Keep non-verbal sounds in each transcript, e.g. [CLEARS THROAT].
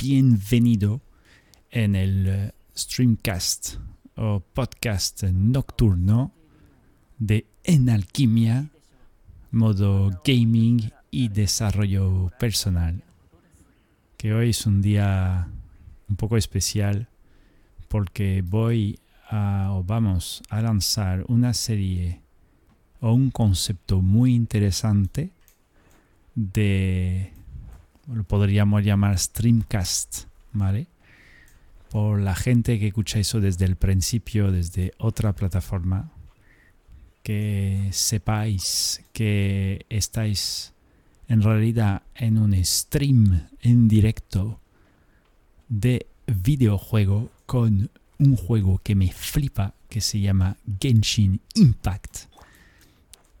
bienvenido en el eh, streamcast o podcast nocturno de En Alquimia, modo gaming y desarrollo personal. Que hoy es un día un poco especial porque voy a, o vamos a lanzar una serie o un concepto muy interesante de lo podríamos llamar streamcast, ¿vale? Por la gente que escucha eso desde el principio, desde otra plataforma, que sepáis que estáis en realidad en un stream en directo de videojuego con un juego que me flipa que se llama Genshin Impact.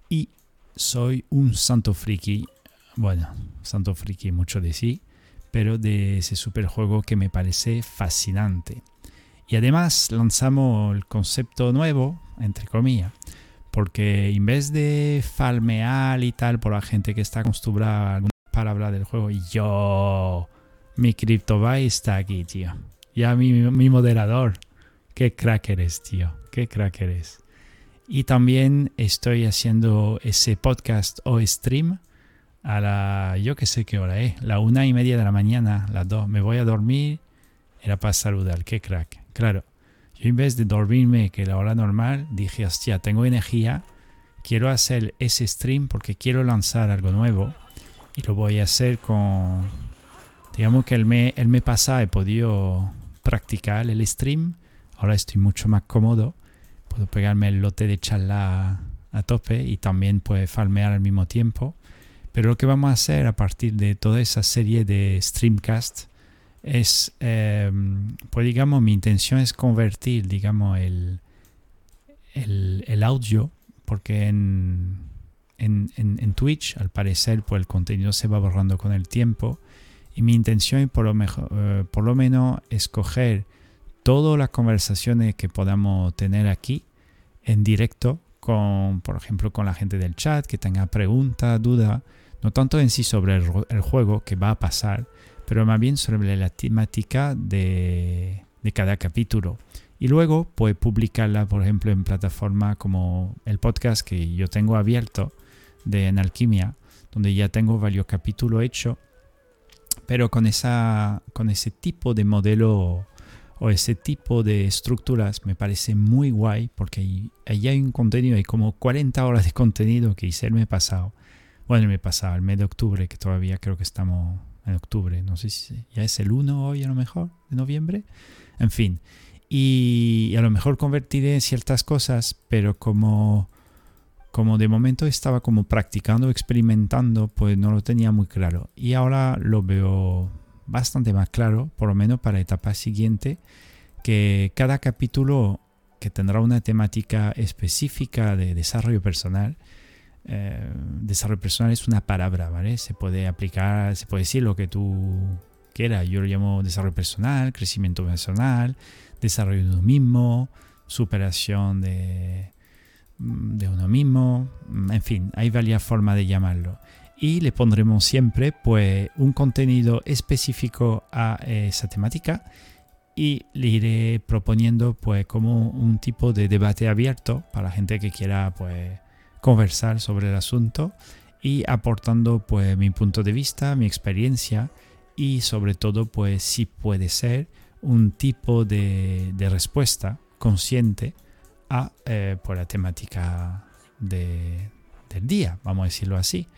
Y soy un santo friki bueno, santo friki mucho de sí, pero de ese superjuego que me parece fascinante. Y además lanzamos el concepto nuevo, entre comillas, porque en vez de falmear y tal por la gente que está acostumbrada a alguna palabra del juego, yo, mi CryptoBuy está aquí, tío. Ya mi, mi moderador. Qué crack eres, tío. Qué crack eres. Y también estoy haciendo ese podcast o stream a la, yo que sé qué hora es, la una y media de la mañana, las dos, me voy a dormir, era para saludar, qué crack. Claro, yo en vez de dormirme, que la hora normal, dije, hostia, tengo energía, quiero hacer ese stream porque quiero lanzar algo nuevo y lo voy a hacer con, digamos que el mes, el mes pasado he podido practicar el stream, ahora estoy mucho más cómodo, puedo pegarme el lote de charla a tope y también pues falmear al mismo tiempo pero lo que vamos a hacer a partir de toda esa serie de streamcast es, em, pues digamos, mi intención es convertir, digamos, el, el, audio, porque en, en, en, Twitch, al parecer, pues el contenido se va borrando con el tiempo. Y mi intención, por lo, mejor, eh, por lo menos, escoger todas las conversaciones que podamos tener aquí en directo, con, por ejemplo, con la gente del chat, que tenga preguntas, dudas no tanto en sí sobre el, juego que va a pasar, pero más bien sobre la temática de, cada capítulo. Y luego puede publicarla, por ejemplo, en plataforma como el podcast que yo tengo abierto de En Alquimia, donde ya tengo varios capítulos hechos, pero con, esa, con ese tipo de modelo o ese tipo de estructuras me parece muy guay porque ahí, hay un contenido, hay como 40 horas de contenido que hice el mes pasado bueno, me pasaba el mes de octubre, que todavía creo que estamos en octubre, no sé si ya es el 1 hoy a lo mejor, de noviembre. En fin, y, a lo mejor convertiré ciertas cosas, pero como, como de momento estaba como practicando, experimentando, pues no lo tenía muy claro. Y ahora lo veo bastante más claro, por lo menos para la etapa siguiente, que cada capítulo que tendrá una temática específica de desarrollo personal, eh, desarrollo personal es una palabra, ¿vale? Se puede aplicar, se puede decir lo que tú quieras. Yo lo llamo desarrollo personal, crecimiento personal, desarrollo de uno mismo, superación de, mm, de uno mismo, mm, en fin, hay varias formas de llamarlo. Y le pondremos siempre pues un contenido específico a esa temática y le iré proponiendo pues como un tipo de debate abierto para la gente que quiera pues conversar sobre el asunto y aportando pues mi punto de vista, mi experiencia y sobre todo pues si puede ser un tipo de, respuesta consciente a eh, pues, la temática de, del día, vamos a decirlo así.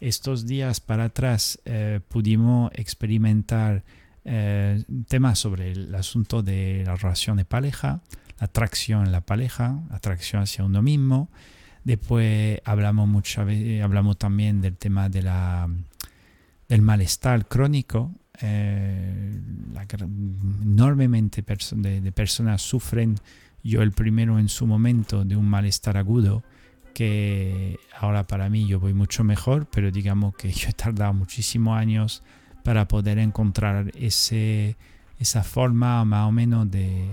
Estos días para atrás eh, pudimos experimentar eh, temas sobre el asunto de la relación de pareja, la atracción en la pareja, atracción hacia uno mismo, Después hablamos, mucho, hablamos también del tema de la, del malestar crónico. Eh, enormemente de, personas sufren, yo el primero en su momento, de un malestar agudo que ahora para mí yo voy mucho mejor, pero digamos que yo he tardado muchísimos años para poder encontrar ese, esa forma más o menos de,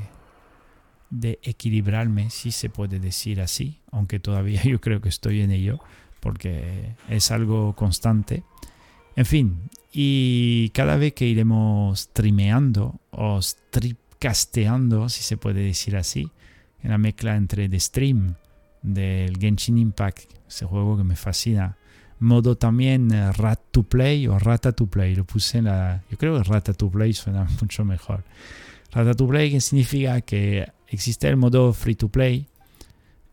de equilibrarme, si se puede decir así, aunque todavía [LAUGHS] yo creo que estoy en ello, porque es algo constante. En fin, y cada vez que iremos streameando o stripcasteando, si se puede decir así, en la mezcla entre The Stream del Genshin Impact, ese juego que me fascina, modo también eh, Rat to Play o Rata to Play, lo puse en la... Yo creo que Rata to Play suena [LAUGHS] mucho mejor. Rata to Play que significa que existe el modo Free to Play,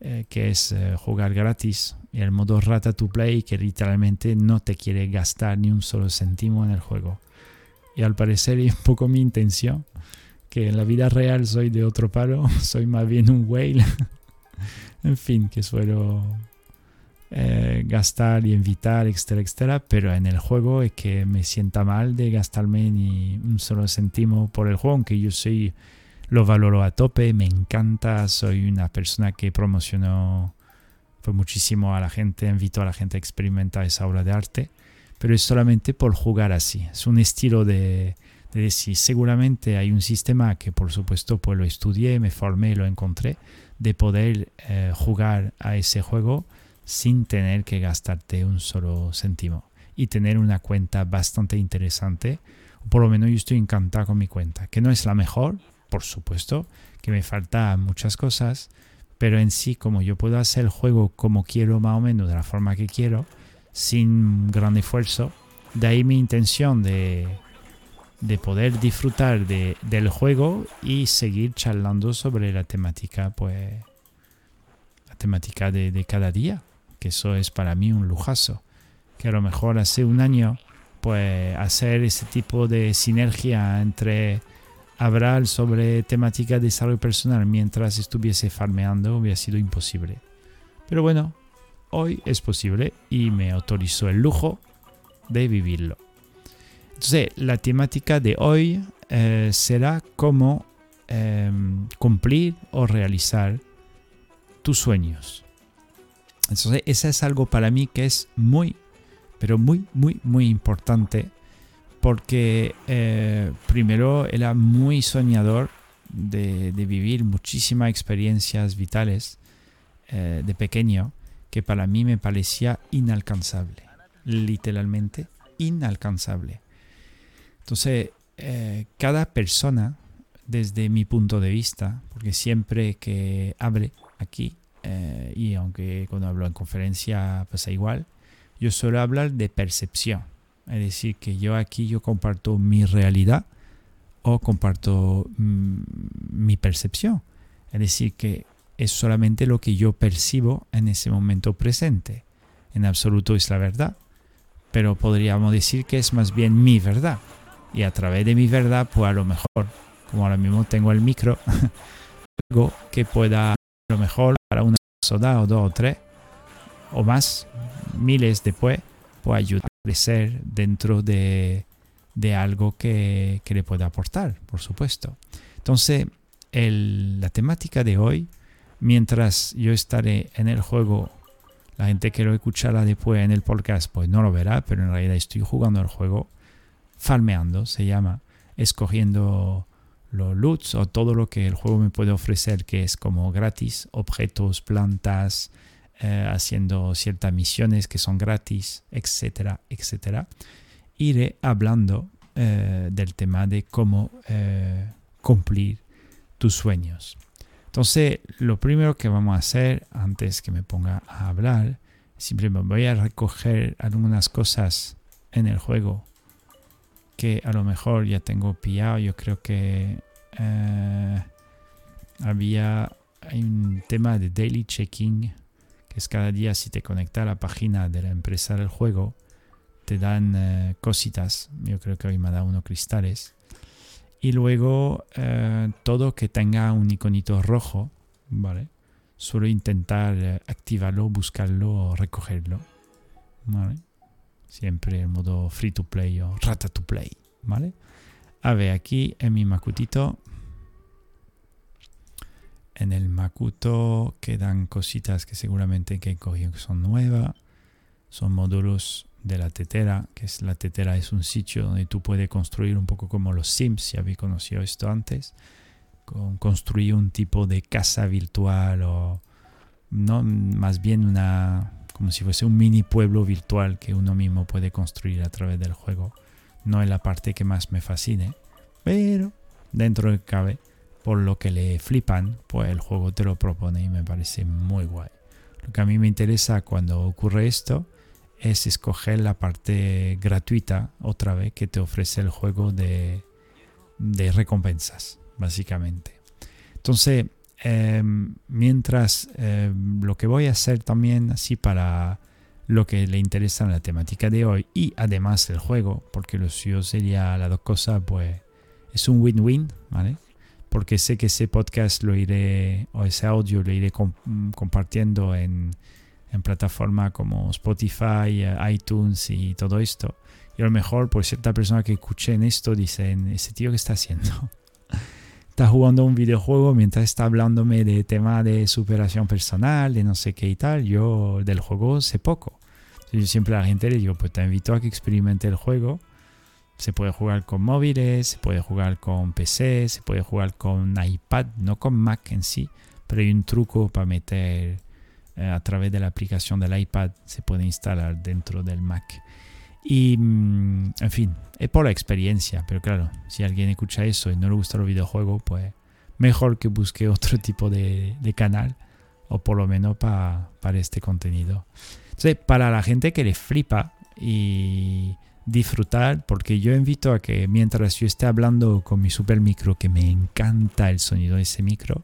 eh, que es eh, jugar gratis, y el modo Rata to Play que literalmente no te quiere gastar ni un solo céntimo en el juego. Y al parecer es un poco mi intención, que en la vida real soy de otro paro, [LAUGHS] soy más bien un whale. [LAUGHS] en fin, que suelo eh, gastar y invitar, etcétera, etcétera, pero en el juego es que me sienta mal de gastarme ni un solo céntimo por el juego, aunque yo soy, lo valoro a tope, me encanta, soy una persona que promocionó pues, muchísimo a la gente, invito a la gente a experimentar esa obra de arte, pero es solamente por jugar así, es un estilo de, de decir, seguramente hay un sistema que por supuesto pues lo estudié, me formé, lo encontré, de poder eh, jugar a ese juego sin tener que gastarte un solo céntimo y tener una cuenta bastante interesante. Por lo menos yo estoy encantado con mi cuenta, que no es la mejor, por supuesto, que me faltan muchas cosas, pero en sí, como yo puedo hacer el juego como quiero, más o menos, de la forma que quiero, sin gran esfuerzo, de ahí mi intención de, de poder disfrutar de, del juego y seguir charlando sobre la temática, pues, la temática de, de cada día que eso es para mí un lujazo. Que a lo mejor hace un año, pues hacer ese tipo de sinergia entre hablar sobre temática de desarrollo personal mientras estuviese farmeando hubiera sido imposible. Pero bueno, hoy es posible y me autorizó el lujo de vivirlo. Entonces, la temática de hoy eh, será cómo em, cumplir o realizar tus sueños. Entonces, eso es algo para mí que es muy, pero muy, muy, muy importante. Porque eh, primero era muy soñador de, vivir muchísimas experiencias vitales eh, de pequeño que para mí me parecía inalcanzable. Literalmente inalcanzable. Entonces, eh, cada persona, desde mi punto de vista, porque siempre que hable aquí, y aunque cuando hablo en conferencia pasa igual, yo suelo hablar de percepción. Es decir, que yo aquí yo comparto mi realidad o comparto mm, mi percepción. Es decir, que es solamente lo que yo percibo en ese momento presente. En absoluto es la verdad, pero podríamos decir que es más bien mi verdad. Y a través de mi verdad, pues a lo mejor, como ahora mismo tengo el micro, [LAUGHS] algo que pueda lo mejor para una soda o dos o tres o más, miles después, puede ayudar a crecer dentro de, de algo que, que, le pueda aportar, por supuesto. Entonces, el, la temática de hoy, mientras yo estaré en el juego, la gente que lo escuchará después en el podcast, pues no lo verá, pero en realidad estoy jugando el juego, farmeando, se llama, escogiendo los loots o todo lo que el juego me puede ofrecer que es como gratis, objetos, plantas, eh, haciendo ciertas misiones que son gratis, etcétera, etcétera. Iré hablando eh, del tema de cómo eh, cumplir tus sueños. Entonces, lo primero que vamos a hacer antes que me ponga a hablar, simplemente voy a recoger algunas cosas en el juego que a lo mejor ya tengo pillado. Yo creo que había un tema de daily checking, es cada día si te conectas a la página de la empresa del juego, te dan eh, cositas. Yo creo que hoy me ha dado unos cristales. Y luego eh, todo que tenga un iconito rojo, ¿vale? Suelo intentar activarlo, buscarlo o recogerlo. ¿Vale? Siempre en modo free to play o rata to play, ¿vale? A ver, aquí en mi Macutito, en el Macuto quedan cositas que seguramente que que son nuevas. Son módulos de la tetera, que es la tetera es un sitio donde tú puedes construir un poco como los Sims, si habéis conocido esto antes, con construir un tipo de casa virtual o no más bien una como si fuese un mini pueblo virtual que uno mismo puede construir a través del juego. No es la parte que más me fascine, pero dentro de cabe, por lo que le flipan, pues el juego te lo propone y me parece muy guay. Lo que a mí me interesa cuando ocurre esto es escoger la parte gratuita otra vez que te ofrece el juego de, recompensas, básicamente. Entonces, em, mientras em, lo que voy a hacer también así para lo que le interesa en la temática de hoy y además el juego, porque lo suyo sería las dos cosas, pues es un win-win, ¿vale? Porque sé que ese podcast lo iré, o ese audio lo iré compartiendo en, en plataformas como Spotify, iTunes y todo esto. Y a lo mejor por cierta persona que escuchen esto dicen, ese tío que está haciendo. [LAUGHS] está jugando un videojuego mientras está hablándome de tema de superación personal, de no sé qué y tal. Yo del juego sé poco. Yo siempre a la gente le digo, pues te invito a que experimente el juego. Se puede jugar con móviles, se puede jugar con PC, se puede jugar con iPad, no con Mac en sí, pero hay un truco para meter eh, a través de la aplicación del iPad, se puede instalar dentro del Mac. Y, mm, en fin, es por la experiencia, pero claro, si alguien escucha eso y no le gusta los videojuegos, pues mejor que busque [LAUGHS] otro tipo de, canal, o por lo menos para este contenido. Entonces, para la gente que le flipa y disfrutar, porque yo invito a que mientras yo esté hablando con mi super micro, que me encanta el sonido de ese micro,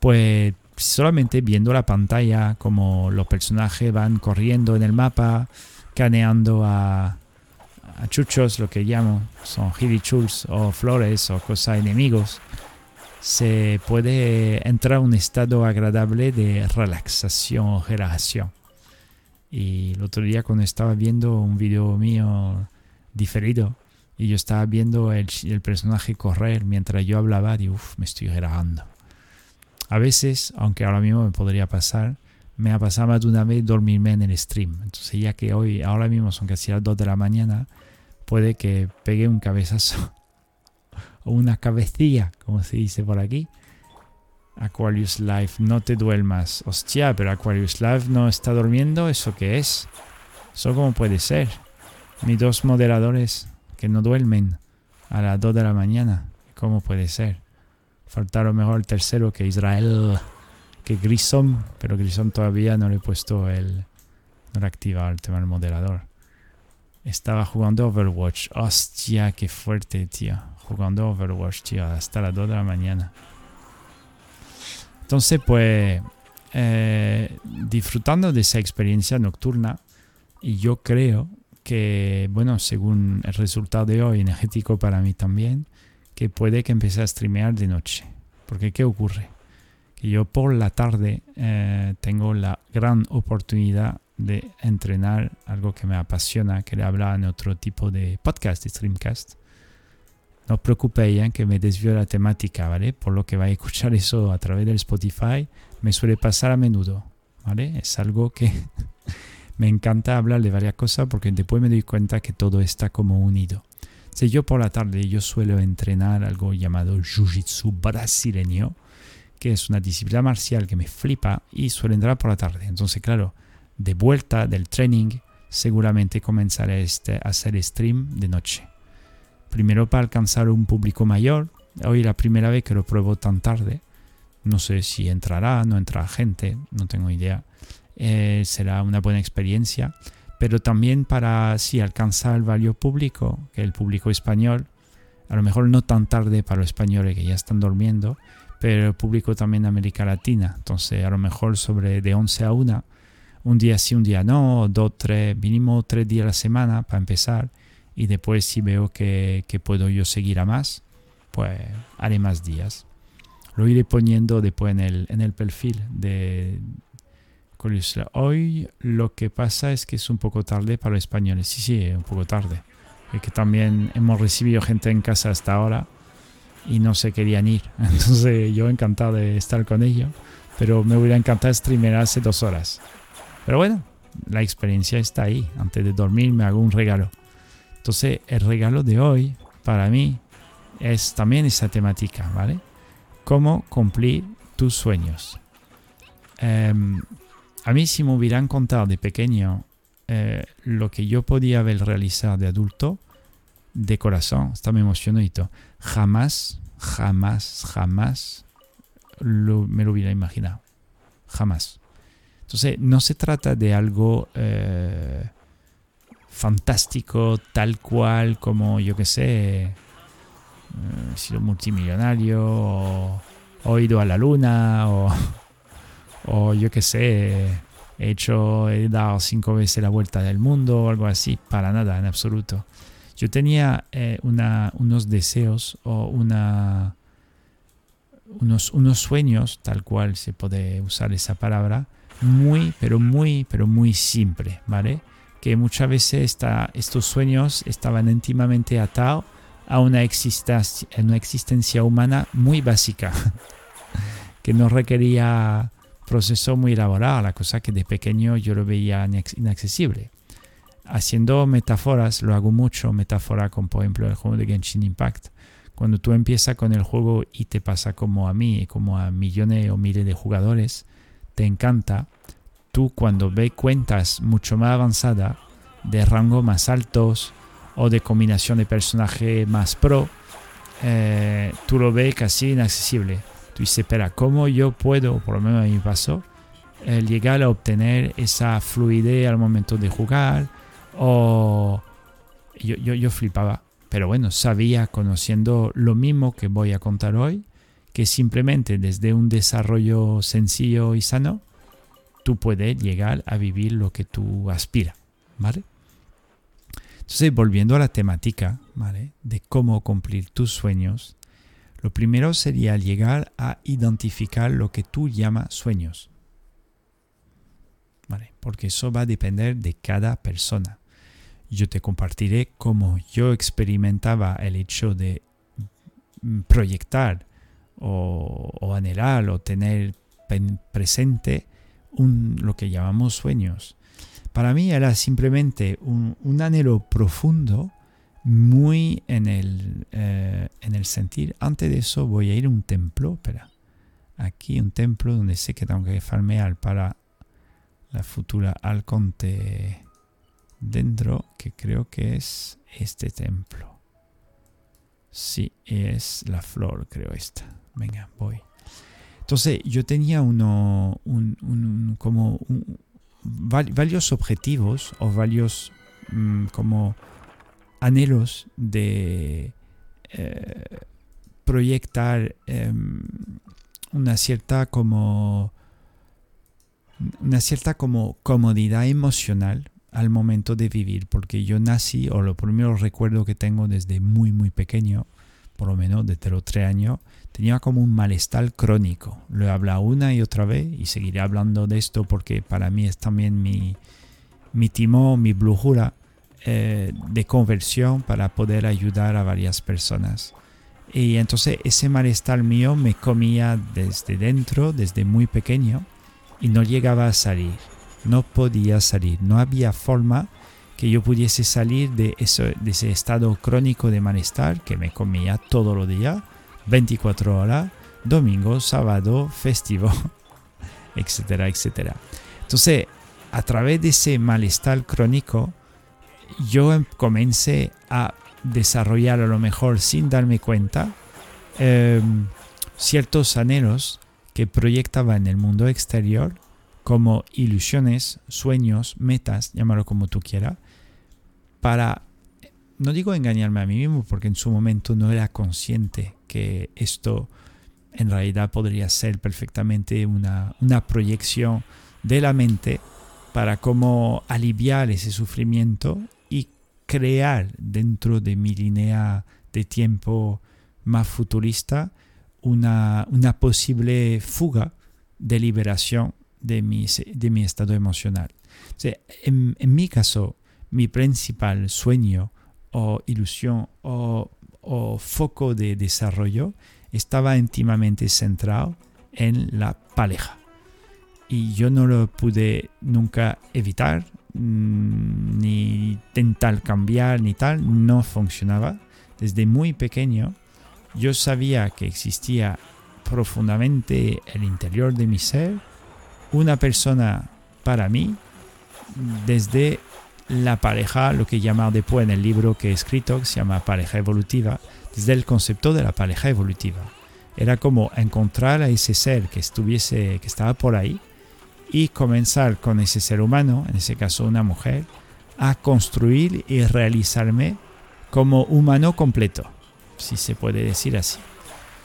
pues solamente viendo la pantalla, como los personajes van corriendo en el mapa, caneando a, chuchos, lo que llamo, son chuls o flores o cosas enemigos, se puede entrar a un estado agradable de relaxación o relajación. Y el otro día cuando estaba viendo un video mío diferido y yo estaba viendo el, personaje correr mientras yo hablaba, y uff, me estoy relajando. A veces, aunque ahora mismo me podría pasar, me ha pasado más de una vez dormirme en el stream. Entonces ya que hoy, ahora mismo son casi las 2 de la mañana, puede que pegue un cabezazo [LAUGHS] o una cabecilla, como se dice por aquí. Aquarius Live, no te duermas. Hostia, pero Aquarius Live no está durmiendo, ¿eso qué es? ¿Eso cómo puede ser? Mis dos moderadores que no duermen a las 2 de la mañana, ¿cómo puede ser? Faltaron mejor el tercero que Israel que Grissom, pero Grissom todavía no le he puesto el. No le he activado el tema del moderador. Estaba jugando Overwatch. Hostia, qué fuerte, tío. Jugando Overwatch, tío, hasta las 2 de la mañana. Entonces, pues, eh, disfrutando de esa experiencia nocturna, y yo creo que, bueno, según el resultado de hoy, energético para mí también, que puede que empiece a streamear de noche. Porque, ¿qué ocurre? yo por la tarde eh, tengo la gran oportunidad de entrenar algo que me apasiona, que le hablaba en otro tipo de podcast, de streamcast. No os preocupéis que me desvío la temática, ¿vale? Por lo que vais a escuchar eso a través del Spotify, me suele pasar a menudo, ¿vale? Es algo que [LAUGHS] me encanta hablar de varias cosas porque después me doy cuenta que todo está como unido. Si yo por la tarde yo suelo entrenar algo llamado Jiu-Jitsu brasileño, que es una disciplina marcial que me flipa y suele entrar por la tarde. Entonces, claro, de vuelta del training, seguramente comenzaré este, a hacer stream de noche. Primero para alcanzar un público mayor. Hoy es la primera vez que lo pruebo tan tarde. No sé si entrará, no entrará gente, no tengo idea. Eh, será una buena experiencia. Pero también para si alcanzar el valor público, que el público español, a lo mejor no tan tarde para los españoles que ya están durmiendo, pero el público también de América Latina. Entonces, a lo mejor sobre de 11 a 1, un día sí, un día no, dos, tres, mínimo tres días a la semana para empezar. Y después, si veo que, que puedo yo seguir a más, pues haré más días. Lo iré poniendo después en el, en el perfil de Hoy lo que pasa es que es un poco tarde para los españoles. Sí, sí, un poco tarde. Es que también hemos recibido gente en casa hasta ahora y no se querían ir. [LAUGHS] Entonces yo encantado de estar con ellos, pero me hubiera encantado streamer hace dos horas. Pero bueno, la experiencia está ahí. Antes de dormir me hago un regalo. Entonces el regalo de hoy para mí es también esa temática, ¿vale? Cómo cumplir tus sueños. Em, a mí si me hubieran contado de pequeño eh, lo que yo podía haber realizado de adulto, de corazón, está me emocionado. Jamás, jamás, jamás me lo hubiera imaginado. Jamás. Entonces, no se trata de algo eh, fantástico, tal cual como, yo que sé, eh, he sido multimillonario, o, o, ido a la luna, o, o yo que sé, he hecho, he dado cinco veces la vuelta del mundo, o algo así, para nada, en absoluto. Yo tenía eh, unos deseos o una, unos, unos sueños, tal cual se puede usar esa palabra, muy, pero muy, pero muy simple, ¿vale? Que muchas veces estos sueños estaban íntimamente atados a una existencia, una existencia humana muy básica, [LAUGHS] que no requería proceso muy elaborado, la cosa que de pequeño yo lo veía inaccesible haciendo metáforas, lo hago mucho, metáfora con por ejemplo el juego de Genshin Impact. Cuando tú empiezas con el juego y te pasa como a mí, como a millones o miles de jugadores, te encanta. Tú cuando ves cuentas mucho más avanzadas, de rango más altos o de combinación de personaje más pro, eh, tú lo ves casi inaccesible. Tú dices, espera, ¿cómo yo puedo, por lo menos a mí pasó, eh, llegar a obtener esa fluidez al momento de jugar? O yo, yo, yo flipaba. Pero bueno, sabía, conociendo lo mismo que voy a contar hoy, que simplemente desde un desarrollo sencillo y sano, tú puedes llegar a vivir lo que tú aspiras, ¿vale? Entonces, volviendo a la temática, ¿vale? De cómo cumplir tus sueños, lo primero sería llegar a identificar lo que tú llamas sueños, ¿vale? Porque eso va a depender de cada persona yo te compartiré cómo yo experimentaba el hecho de proyectar o, anhelar o tener presente un, lo que llamamos sueños. Para mí era simplemente un, anhelo profundo, muy en el, eh, en el sentir. Antes de eso voy a ir a un templo, espera, aquí un templo donde sé que tengo que farmear para la futura Alconte dentro, que creo que es este templo. Sí, es la flor, creo esta. Venga, voy. Entonces, yo tenía uno, un, como varios objetivos o varios mm, como anhelos de eh, proyectar em, una cierta como una cierta como comodidad emocional al momento de vivir, porque yo nací, o lo primero recuerdo que tengo desde muy, muy pequeño, por lo menos desde los tres años, tenía como un malestar crónico. Lo he hablado una y otra vez y seguiré hablando de esto porque para mí es también mi, mi timón, mi brújula eh, de conversión para poder ayudar a varias personas. Y entonces ese malestar mío me comía desde dentro, desde muy pequeño, y no llegaba a salir no podía salir, no había forma que yo pudiese salir de, eso, de ese estado crónico de malestar que me comía todos los días, 24 horas, domingo, sábado, festivo, [LAUGHS] etcétera, etcétera. Entonces, a través de ese malestar crónico, yo em, comencé a desarrollar a lo mejor sin darme cuenta em, ciertos anhelos que proyectaba en el mundo exterior como ilusiones, sueños, metas, llámalo como tú quieras, para, no digo engañarme a mí mismo, porque en su momento no era consciente que esto en realidad podría ser perfectamente una, proyección de la mente para cómo aliviar ese sufrimiento y crear dentro de mi línea de tiempo más futurista una, una posible fuga de liberación de mi, de mi estado emocional. en, mi caso, mi principal sueño o ilusión o, foco de desarrollo estaba íntimamente centrado en la pareja. Y yo no lo pude nunca evitar, mm, ni intentar cambiar, ni tal, no funcionaba. Desde muy pequeño yo sabía que existía profundamente el interior de mi ser una persona para mí desde la pareja, lo que llama después en el libro que he escrito, que se llama pareja evolutiva, desde el concepto de la pareja evolutiva. Era como encontrar a ese ser que estuviese, que estaba por ahí, y comenzar con ese ser humano, en ese caso una mujer, a construir y realizarme como humano completo, si se puede decir así.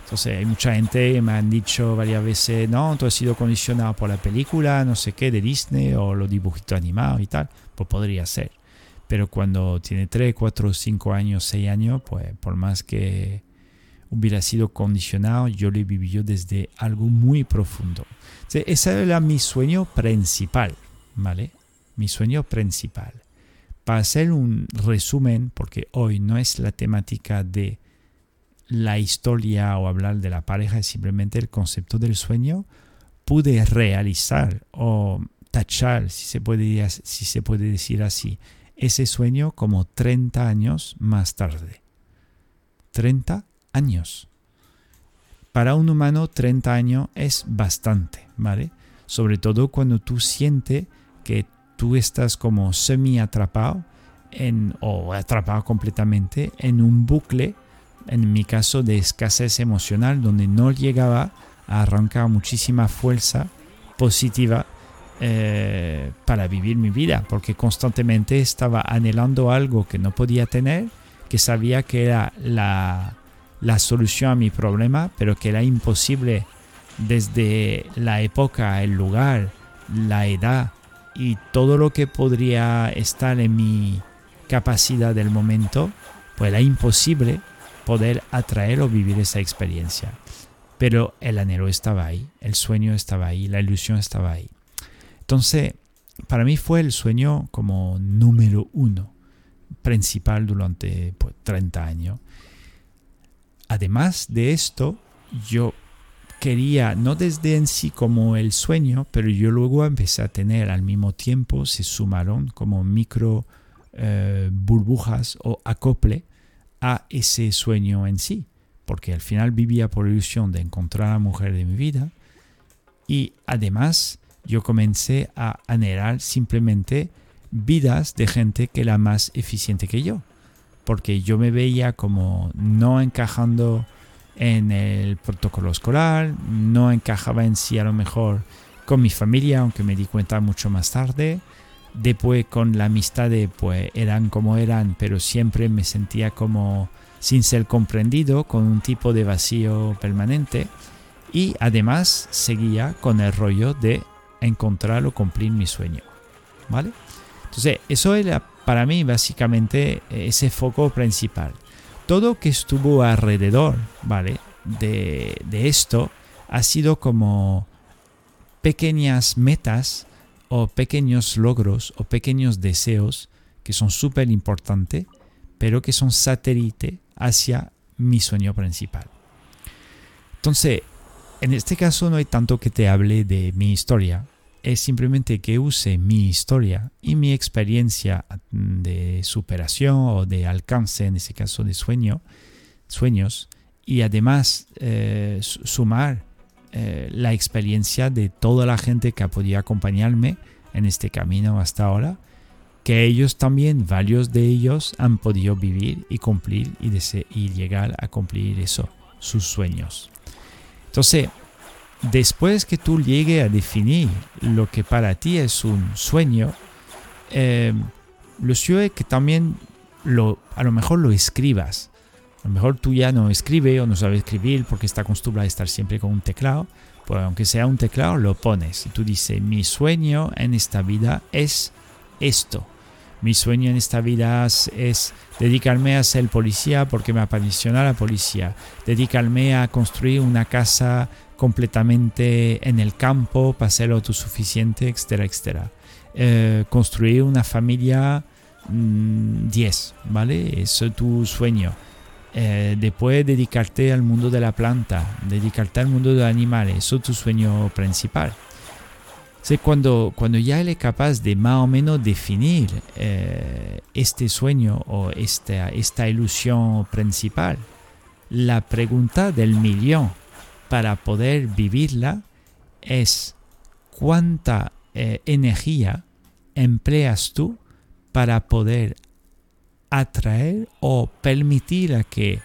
Entonces hay mucha gente que me han dicho varias veces, no, tú has sido condicionado por la película, no sé qué, de Disney o los dibujitos animados y tal. Pues podría ser. Pero cuando tiene 3, 4, 5 años, 6 años, pues por más que hubiera sido condicionado, yo lo vivido desde algo muy profundo. ese era mi sueño principal, ¿vale? Mi sueño principal. Para hacer un resumen, porque hoy no es la temática de la historia o hablar de la pareja, es simplemente el concepto del sueño, pude realizar o tachar, si se puede, si se puede decir así, ese sueño como 30 años más tarde. 30 años. Para un humano 30 años es bastante, ¿vale? Sobre todo cuando tú sientes que tú estás como semi atrapado en, o atrapado completamente en un bucle, en mi caso de escasez emocional, donde no llegaba a arrancar muchísima fuerza positiva eh, para vivir mi vida, porque constantemente estaba anhelando algo que no podía tener, que sabía que era la, la solución a mi problema, pero que era imposible desde la época, el lugar, la edad y todo lo que podría estar en mi capacidad del momento, pues era imposible poder atraer o vivir esa experiencia. Pero el anhelo estaba ahí, el sueño estaba ahí, la ilusión estaba ahí. Entonces, para mí fue el sueño como número uno, principal durante 30 pues, años. Además de esto, yo quería, no desde en sí como el sueño, pero yo luego empecé a tener al mismo tiempo, se sumaron como micro eh, burbujas o acople a ese sueño en sí, porque al final vivía por ilusión de encontrar a la mujer de mi vida y además yo comencé a anhelar simplemente vidas de gente que era más eficiente que yo porque yo me veía como no encajando en el protocolo escolar, no encajaba en sí a lo mejor con mi familia, aunque me di cuenta mucho más tarde. Después con la amistad, pues eran como eran, pero siempre me sentía como sin ser comprendido, con un tipo de vacío permanente. Y además seguía con el rollo de encontrar o cumplir mi sueño. ¿Vale? Entonces, eso era para mí básicamente ese foco principal. Todo que estuvo alrededor, ¿vale? De, esto ha sido como pequeñas metas o pequeños logros o pequeños deseos que son súper importantes, pero que son satélite hacia mi sueño principal. Entonces, en este caso no hay tanto que te hable de mi historia, es simplemente que use mi historia y mi experiencia de superación o de alcance, en ese caso de sueño, sueños, y además eh, sumar eh, la experiencia de toda la gente que ha podido acompañarme en este camino hasta ahora, que ellos también, varios de ellos, han podido vivir y cumplir y, y llegar a cumplir eso, sus sueños. Entonces, después que tú llegues a definir lo que para ti es un sueño, eh, lo suyo es que también lo, a lo mejor lo escribas. A lo mejor tú ya no escribes o no sabes escribir porque está acostumbrado a estar siempre con un teclado. Pues aunque sea un teclado, lo pones. Y tú dices, mi sueño en esta vida es esto. Mi sueño en esta vida es, dedicarme a ser policía porque me apasiona la policía. Dedicarme a construir una casa completamente en el campo para ser autosuficiente, etcétera, etcétera. Eh, construir una familia 10, mm, ¿vale? Eso es tu sueño. Eh, después dedicarte al mundo de la planta, dedicarte al mundo de los animales, eso es tu sueño principal. Cuando, cuando ya eres capaz de más o menos definir eh, este sueño o esta, esta ilusión principal, la pregunta del millón para poder vivirla es cuánta eh, energía empleas tú para poder atraer o permitir a que,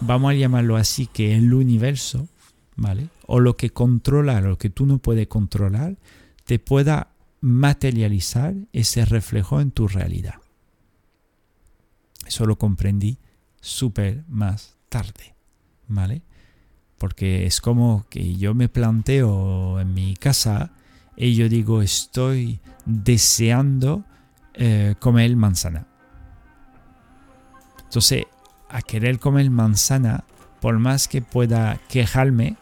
vamos a llamarlo así, que el universo, ¿vale? O lo que controla, lo que tú no puedes controlar, te pueda materializar ese reflejo en tu realidad. Eso lo comprendí súper más tarde, ¿vale? Porque es como que yo me planteo en mi casa y yo digo, estoy deseando eh, comer manzana. Entonces, a querer comer manzana, por más que pueda quejarme,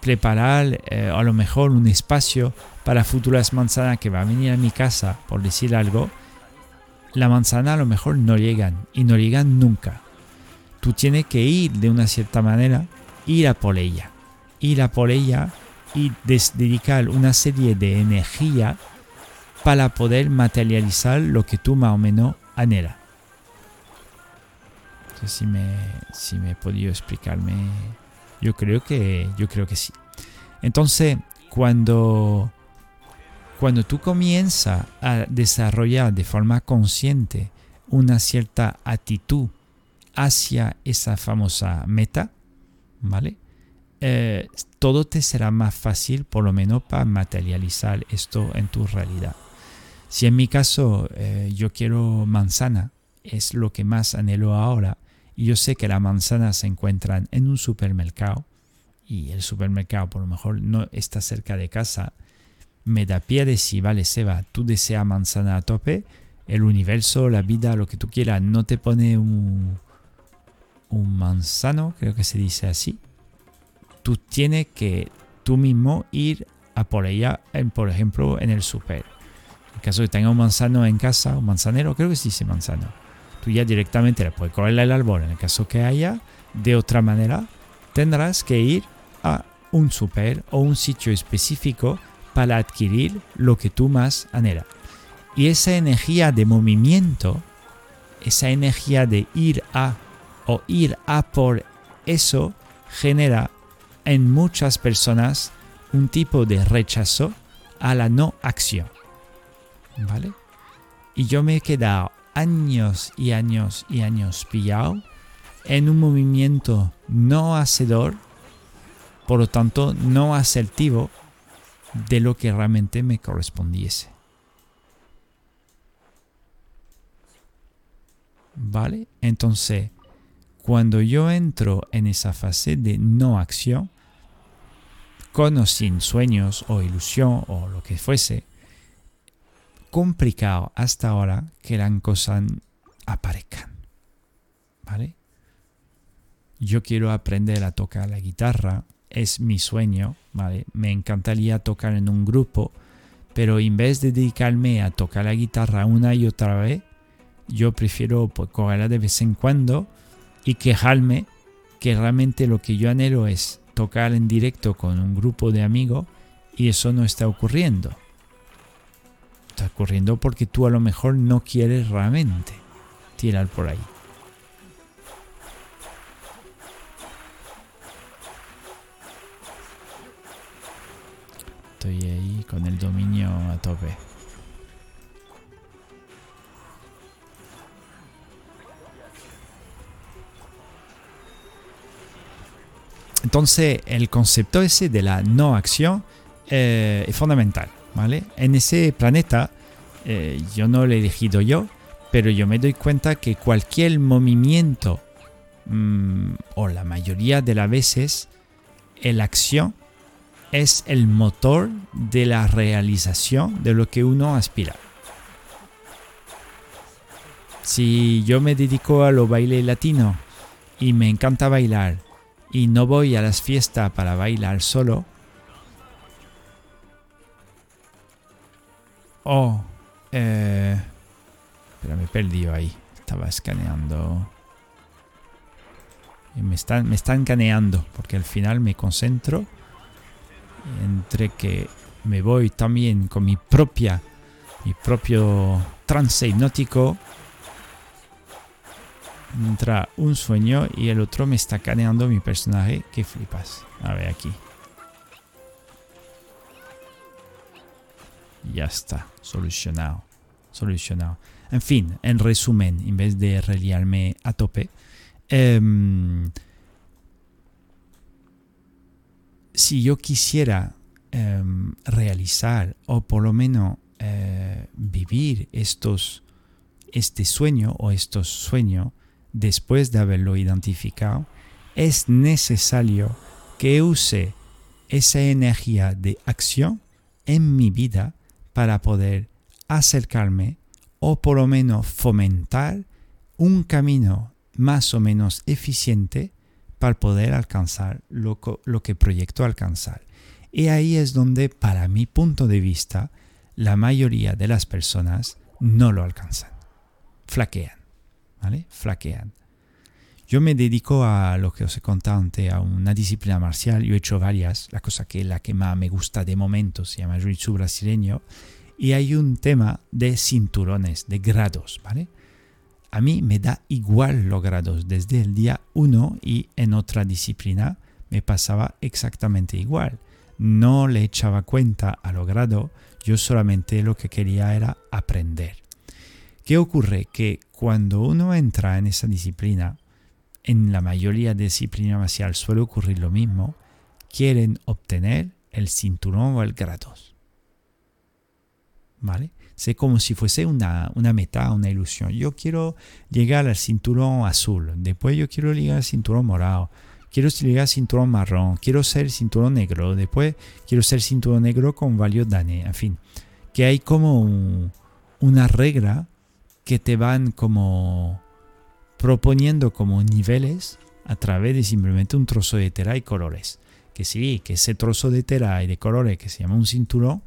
preparar eh, a lo mejor un espacio para futuras manzanas que va a venir a mi casa, por decir algo, la manzana a lo mejor no llegan y no llegan nunca. Tú tienes que ir de una cierta manera, ir a por ella, ir a por ella y dedicar una serie de energía para poder materializar lo que tú más o menos anhelas. Si me, si me he podido explicarme, yo creo que, yo creo que sí. Entonces, cuando cuando tú comienzas a desarrollar de forma consciente una cierta actitud hacia esa famosa meta, ¿vale? Eh, todo te será más fácil, por lo menos, para materializar esto en tu realidad. Si en mi caso eh, yo quiero manzana, es lo que más anhelo ahora, y yo sé que las manzanas se encuentran en un supermercado, y el supermercado por lo mejor no está cerca de casa, me da pie de si, vale, Seba, tú deseas manzana a tope, el universo, la vida, lo que tú quieras, no te pone un, un manzano, creo que se dice así. Tú tienes que tú mismo ir a por ella, en, por ejemplo, en el super. En caso de que tenga un manzano en casa, un manzanero, creo que se dice manzano. Tú ya directamente le puedes correr el árbol. En el caso que haya, de otra manera, tendrás que ir a un super o un sitio específico para adquirir lo que tú más anhelas. Y esa energía de movimiento, esa energía de ir a o ir a por eso, genera en muchas personas un tipo de rechazo a la no acción. ¿Vale? Y yo me he quedado años y años y años pillado en un movimiento no hacedor, por lo tanto no asertivo, de lo que realmente me correspondiese. ¿Vale? Entonces, cuando yo entro en esa fase de no acción, con o sin sueños o ilusión o lo que fuese, complicado hasta ahora que las cosas aparezcan. ¿Vale? Yo quiero aprender a tocar la guitarra, es mi sueño, ¿vale? Me encantaría tocar en un grupo, pero en vez de dedicarme a tocar la guitarra una y otra vez, yo prefiero pues, de vez en cuando y quejarme que realmente lo que yo anhelo es tocar en directo con un grupo de amigos y eso no está ocurriendo. Está ocurriendo porque tú a lo mejor no quieres realmente tirar por ahí. Estoy ahí con el dominio a tope. Entonces, el concepto ese de la no acción eh, es fundamental, ¿vale? En ese planeta, eh, yo no lo he elegido yo, pero yo me doy cuenta que cualquier movimiento, mm, o la mayoría de las veces, la acción es el motor de la realización de lo que uno aspira. Si yo me dedico a lo baile latino y me encanta bailar y no voy a las fiestas para bailar solo, oh, eh, pero me perdido ahí. Estaba escaneando. Me están, me están caneando porque al final me concentro entre que me voy también con mi propia, mi propio trance hipnótico, entra un sueño y el otro me está caneando mi personaje, que flipas. A ver aquí. ya está, solucionado, solucionado. En fin, en resumen, en vez de reliarme a tope, em, si yo quisiera em, realizar o por lo menos eh, vivir estos, este sueño o estos sueños después de haberlo identificado, es necesario que use esa energía de acción en mi vida para poder acercarme o por lo menos fomentar un camino más o menos eficiente para poder alcanzar lo, que proyecto alcanzar. Y ahí es donde, para mi punto de vista, la mayoría de las personas no lo alcanzan. Flaquean. ¿Vale? Flaquean. Yo me dedico a lo que os he contado antes, a una disciplina marcial. Yo he hecho varias. La cosa que la que más me gusta de momento se llama Jiu-Jitsu brasileño. Y hay un tema de cinturones, de grados, ¿vale? A mí me da igual los grados desde el día 1 y en otra disciplina me pasaba exactamente igual. No le echaba cuenta a los grados, yo solamente lo que quería era aprender. ¿Qué ocurre? Que cuando uno entra en esa disciplina, en la mayoría de disciplinas marciales suele ocurrir lo mismo, quieren obtener el cinturón o el grados. ¿Vale? Es como si fuese una, una, meta, una ilusión. Yo quiero llegar al cinturón azul, después yo quiero llegar al cinturón morado, quiero llegar al cinturón marrón, quiero ser cinturón negro, después quiero ser cinturón negro con valio dane, en fin. Que hay como una regla que te van como proponiendo como niveles a través de simplemente un trozo de tela y colores. Que sí, que ese trozo de tela y de colores que se llama un cinturón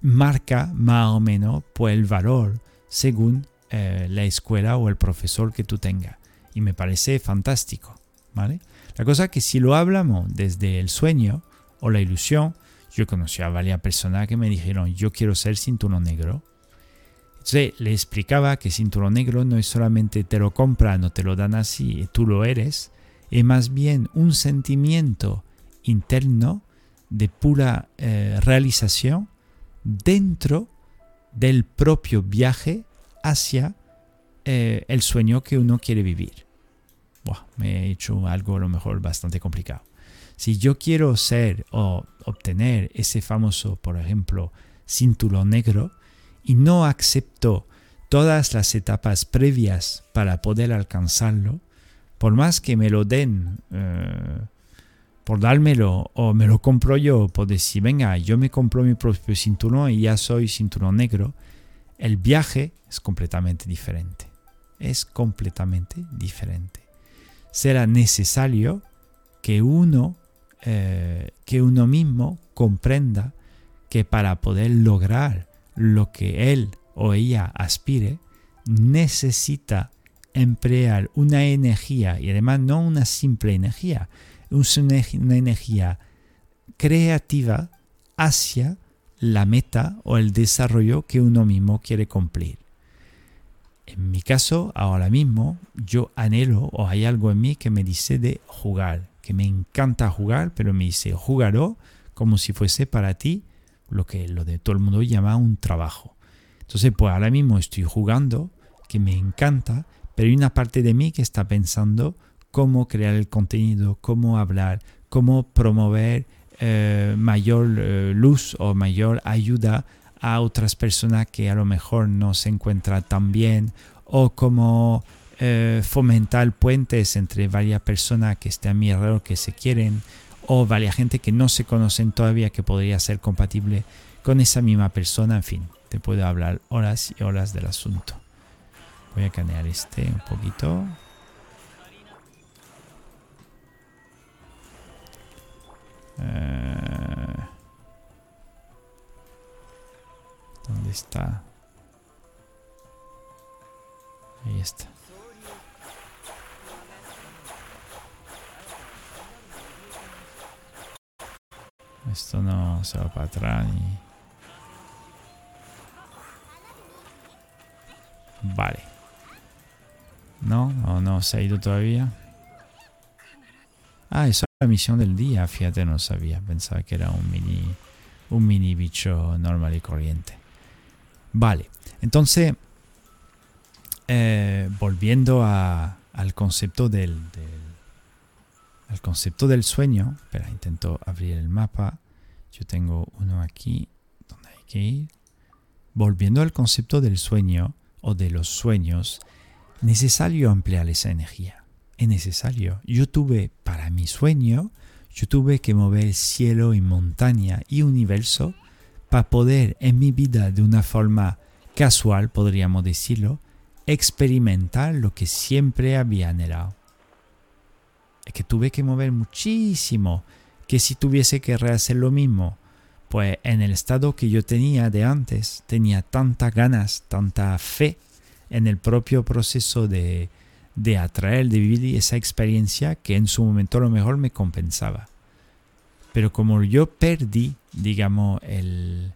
marca más o menos pues, el valor según eh, la escuela o el profesor que tú tengas. Y me parece fantástico. ¿vale? La cosa es que si lo hablamos desde el sueño o la ilusión, yo conocí a varias personas que me dijeron, yo quiero ser cinturón negro. Entonces le explicaba que cinturón negro no es solamente te lo compran o te lo dan así y tú lo eres, es más bien un sentimiento interno de pura eh, realización dentro del propio viaje hacia eh, el sueño que uno quiere vivir. me he hecho algo a lo mejor bastante complicado. Si yo quiero ser o obtener ese famoso, por ejemplo, cinturón negro y no acepto todas las etapas previas para poder alcanzarlo, por más que me lo den eh, por dármelo o me lo compro yo, por decir, venga, yo me compro mi propio cinturón y ya soy cinturón negro, el viaje es completamente diferente. Es completamente diferente. Será necesario que uno, eh, que uno mismo comprenda que para poder lograr lo que él o ella aspire, necesita emplear una energía y además no una simple energía, una energía creativa hacia la meta o el desarrollo que uno mismo quiere cumplir. En mi caso, ahora mismo, yo anhelo o hay algo en mí que me dice de jugar, que me encanta jugar, pero me dice jugarlo como si fuese para ti lo que lo de todo el mundo llama un trabajo. Entonces, pues ahora mismo estoy jugando, que me encanta, pero hay una parte de mí que está pensando cómo crear el contenido, cómo hablar, cómo promover eh, mayor eh, luz o mayor ayuda a otras personas que a lo mejor no se encuentran tan bien o cómo eh, fomentar puentes entre varias personas que estén a mi alrededor que se quieren o varias gente que no se conocen todavía que podría ser compatible con esa misma persona. En fin, te puedo hablar horas y horas del asunto. Voy a canear este un poquito. Eh, ¿Dónde está? Ahí está. Esto no se va para atrás ni... Vale. ¿No? ¿O no se ha ido todavía? Ah, eso la misión del día, fíjate, no sabía. Pensaba que era un mini, un mini bicho normal y corriente. Vale, entonces, eh, volviendo al concepto del, del, concepto del sueño, espera, intento abrir el mapa. Yo tengo uno aquí donde hay que ir. Volviendo al concepto del sueño o de los sueños, necesario ampliar esa energía. Es necesario. Yo tuve para mi sueño, yo tuve que mover cielo y montaña y universo para poder en mi vida de una forma casual, podríamos decirlo, experimentar lo que siempre había anhelado. Es que tuve que mover muchísimo, que si tuviese que rehacer lo mismo, pues en el estado que yo tenía de antes, tenía tantas ganas, tanta fe en el propio proceso de, de atraer, de vivir esa experiencia que en su momento a lo mejor me compensaba. Pero como yo perdí, digamos, el,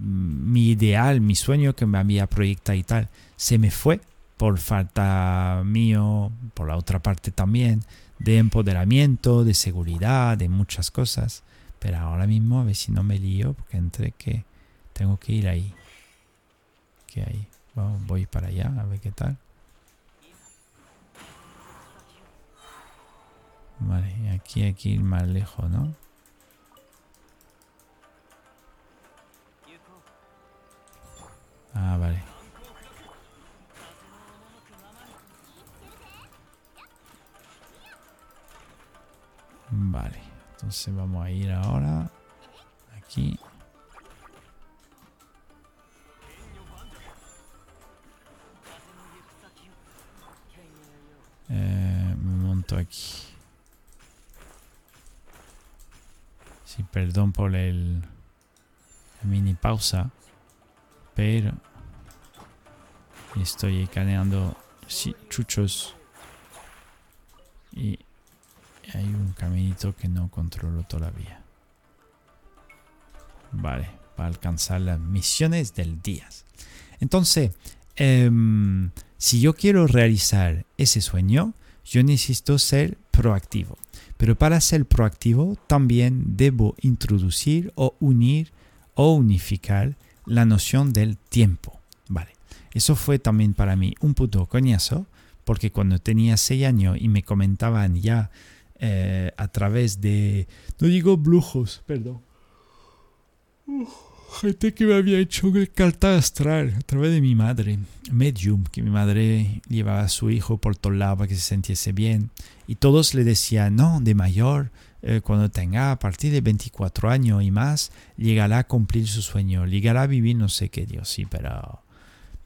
mi ideal, mi sueño que me había proyectado y tal, se me fue por falta mío, por la otra parte también, de empoderamiento, de seguridad, de muchas cosas. Pero ahora mismo a ver si no me lío, porque entre que tengo que ir ahí. Que ahí. voy para allá, a ver qué tal. Vale, aquí hay que ir más lejos, ¿no? Ah, vale. Vale, entonces vamos a ir ahora aquí. Eh, monto aquí. Sí, perdón por el mini pausa. Pero estoy escaneando chuchos. Y hay un caminito que no controlo todavía. Vale, para alcanzar las misiones del día. Entonces, em, si yo quiero realizar ese sueño, yo necesito ser proactivo. Pero para ser proactivo también debo introducir o unir o unificar la noción del tiempo. Vale, eso fue también para mí un puto coñazo, porque cuando tenía 6 años y me comentaban ya eh, a través de... No digo brujos, perdón. Gente que me había hecho carta astral a través de mi madre, medium, que mi madre llevaba a su hijo por todo lado para que se sintiese bien. Y todos le decían, no, de mayor eh, cuando tenga a partir de 24 años y más, llegará a cumplir su sueño, llegará a vivir no sé qué, Dios, sí, pero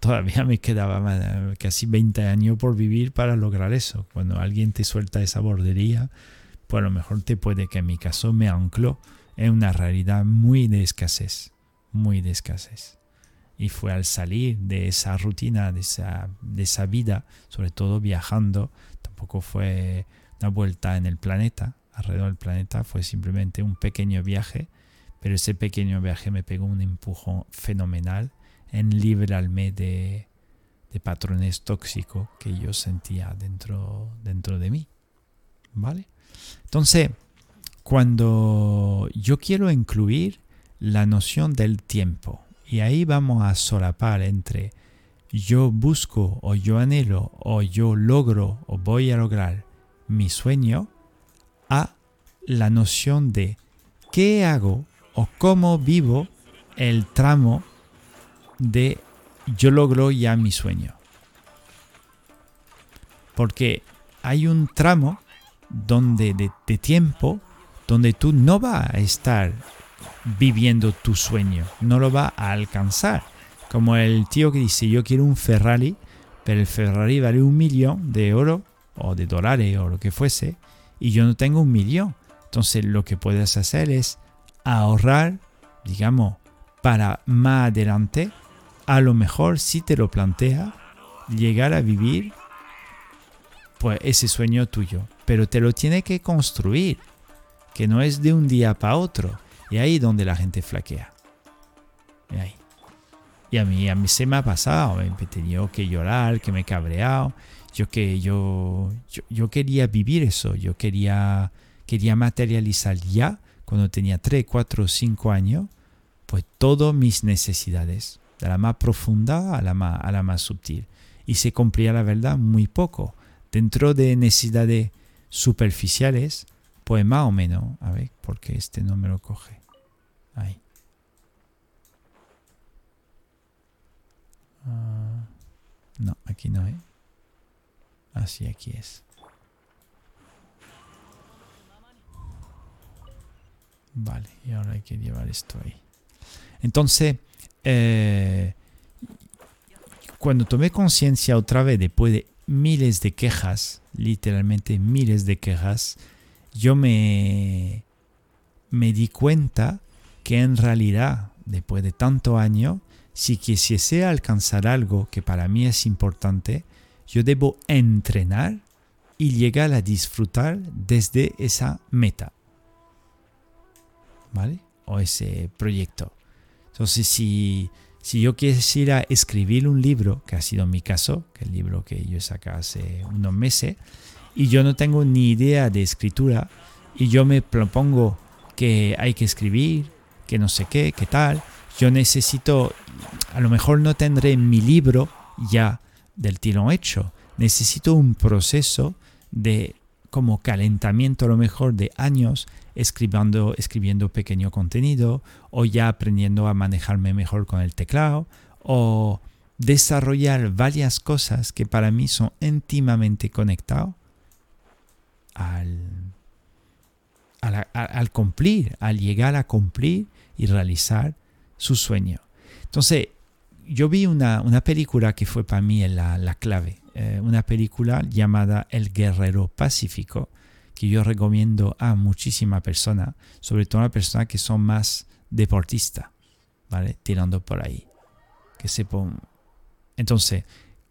todavía me quedaba casi 20 años por vivir para lograr eso. Cuando alguien te suelta esa bordería, pues a lo mejor te puede que en mi caso me anclo en una realidad muy de escasez, muy de escasez. Y fue al salir de esa rutina, de esa, de esa vida, sobre todo viajando, tampoco fue una vuelta en el planeta, alrededor del planeta fue simplemente un pequeño viaje, pero ese pequeño viaje me pegó un empujón fenomenal en liberarme de, de patrones tóxicos que yo sentía dentro, dentro de mí. ¿Vale? Entonces, cuando yo quiero incluir la noción del tiempo, y ahí vamos a solapar entre yo busco o yo anhelo o yo logro o voy a lograr mi sueño, a la noción de qué hago o cómo vivo el tramo de yo logro ya mi sueño. Porque hay un tramo donde de, tiempo donde tú no vas a estar viviendo tu sueño, no lo vas a alcanzar. Como el tío que dice yo quiero un Ferrari, pero el Ferrari vale un millón de oro o de dólares o lo que fuese, y yo no tengo un millón. Entonces lo que puedes hacer es ahorrar, digamos, para más adelante, a lo mejor si te lo plantea, llegar a vivir pues ese sueño tuyo. Pero te lo tiene que construir, que no es de un día para otro. Y ahí donde la gente flaquea. Y ahí. Y a mí, a mí se me ha pasado, he tenido que llorar, que me he cabreado. Yo que yo, yo, quería vivir eso, yo quería, quería materializar ya, cuando tenía 3, 4, 5 años, pues todas mis necesidades. de la más profunda a la más, a la más sutil. Y se cumplía la verdad muy poco. Dentro de necesidades superficiales, pues más o menos, a ver, porque este no me lo coge. Ahí. Ah, no, aquí no, ¿eh? Así, aquí es. Vale, y ahora hay que llevar esto ahí. Entonces, eh, cuando tomé conciencia otra vez después de miles de quejas, literalmente miles de quejas, yo me, me di cuenta que en realidad, después de tanto año, si quisiese alcanzar algo que para mí es importante, yo debo entrenar y llegar a disfrutar desde esa meta. ¿Vale? O ese proyecto. Entonces, si, si yo quisiera escribir un libro, que ha sido mi caso, que el libro que yo saqué hace unos meses, y yo no tengo ni idea de escritura, y yo me propongo que hay que escribir, que no sé qué, qué tal, yo necesito, a lo mejor no tendré mi libro ya del tirón hecho, necesito un proceso de como calentamiento a lo mejor de años escribiendo, escribiendo pequeño contenido o ya aprendiendo a manejarme mejor con el teclado o desarrollar varias cosas que para mí son íntimamente conectadas al, al, cumplir, al llegar a cumplir y realizar su sueño. Entonces, yo vi una, película que fue para mí la, la clave, eh, una película llamada El Guerrero Pacífico, que yo recomiendo a muchísimas personas, sobre todo a personas que son más deportistas, ¿vale? Tirando por ahí. Que se Entonces,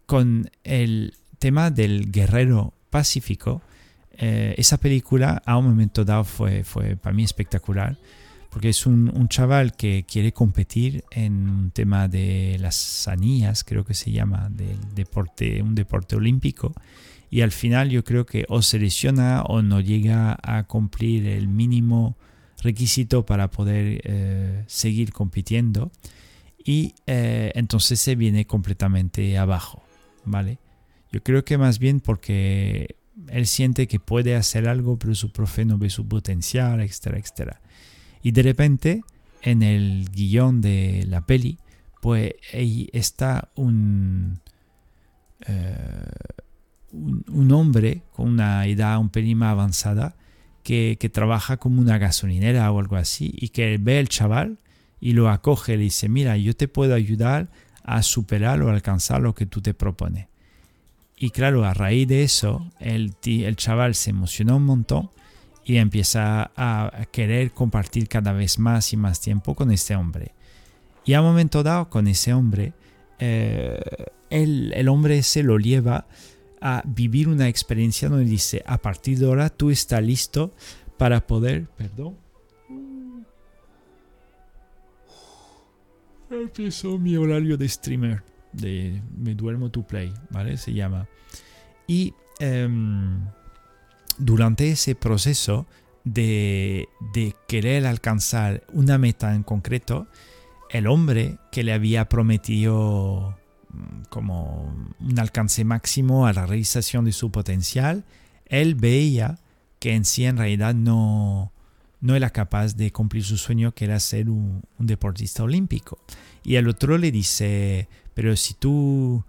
con el tema del guerrero pacífico, eh, esa película a un momento dado fue, fue para mí espectacular, porque es un, chaval que quiere competir en un tema de las anillas, creo que se llama, del deporte, un deporte olímpico, y al final yo creo que o se lesiona o no llega a cumplir el mínimo requisito para poder eh, seguir compitiendo y eh, entonces se viene completamente abajo, ¿vale? Yo creo que más bien porque él siente que puede hacer algo, pero su profe no ve su potencial, etcétera, etcétera. Y de repente, en el guion de la peli, pues ahí está un... Eh, un, hombre con una edad un pelín más avanzada que, trabaja como una gasolinera o algo así y que ve al chaval y lo acoge y le dice, mira, yo te puedo ayudar a superar o alcanzar lo que tú te propones. Y claro, a raíz de eso, el, chaval se emocionó un montón y empieza a querer compartir cada vez más y más tiempo con este hombre. Y a un momento dado, con ese hombre, eh, el, el, hombre se lo lleva a vivir una experiencia donde dice, a partir de ahora tú estás listo para poder, perdón, empezó mi horario de streamer, de Me duermo to play, ¿vale? Se llama. Y em, durante ese proceso de, de querer alcanzar una meta en concreto, el hombre que le había prometido como un alcance máximo a la realización de su potencial, él veía que en sí en realidad no, no era capaz de cumplir su sueño que era ser un, deportista olímpico. Y el otro le dice, pero si tú,